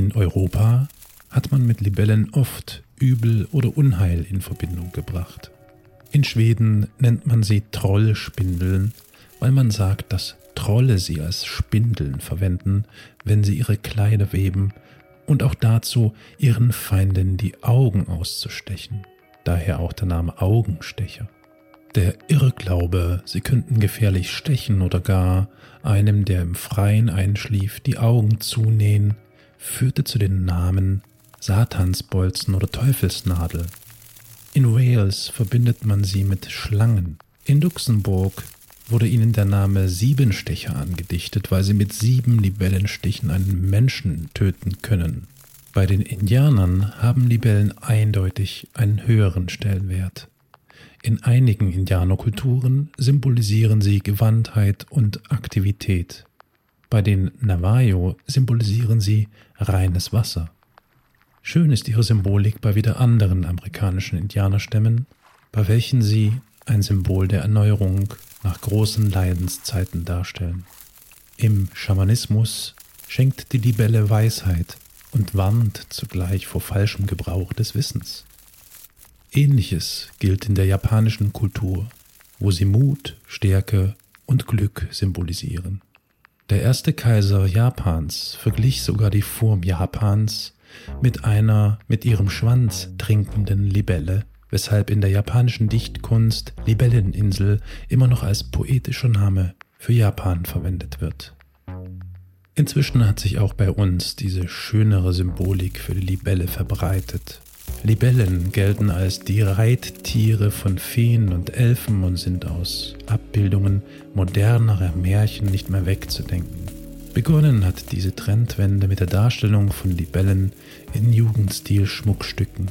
In Europa hat man mit Libellen oft Übel oder Unheil in Verbindung gebracht. In Schweden nennt man sie Trollspindeln, weil man sagt, dass Trolle sie als Spindeln verwenden, wenn sie ihre Kleider weben und auch dazu, ihren Feinden die Augen auszustechen. Daher auch der Name Augenstecher. Der Irrglaube, sie könnten gefährlich stechen oder gar einem, der im Freien einschlief, die Augen zunähen, führte zu den Namen Satansbolzen oder Teufelsnadel. In Wales verbindet man sie mit Schlangen. In Luxemburg wurde ihnen der Name Siebenstecher angedichtet, weil sie mit sieben Libellenstichen einen Menschen töten können. Bei den Indianern haben Libellen eindeutig einen höheren Stellenwert. In einigen Indianerkulturen symbolisieren sie Gewandtheit und Aktivität. Bei den Navajo symbolisieren sie reines Wasser. Schön ist ihre Symbolik bei wieder anderen amerikanischen Indianerstämmen, bei welchen sie ein Symbol der Erneuerung nach großen Leidenszeiten darstellen. Im Schamanismus schenkt die Libelle Weisheit und warnt zugleich vor falschem Gebrauch des Wissens. Ähnliches gilt in der japanischen Kultur, wo sie Mut, Stärke und Glück symbolisieren. Der erste Kaiser Japans verglich sogar die Form Japans mit einer mit ihrem Schwanz trinkenden Libelle, weshalb in der japanischen Dichtkunst Libelleninsel immer noch als poetischer Name für Japan verwendet wird. Inzwischen hat sich auch bei uns diese schönere Symbolik für die Libelle verbreitet. Libellen gelten als die Reittiere von Feen und Elfen und sind aus Abbildungen modernerer Märchen nicht mehr wegzudenken. Begonnen hat diese Trendwende mit der Darstellung von Libellen in Jugendstil-Schmuckstücken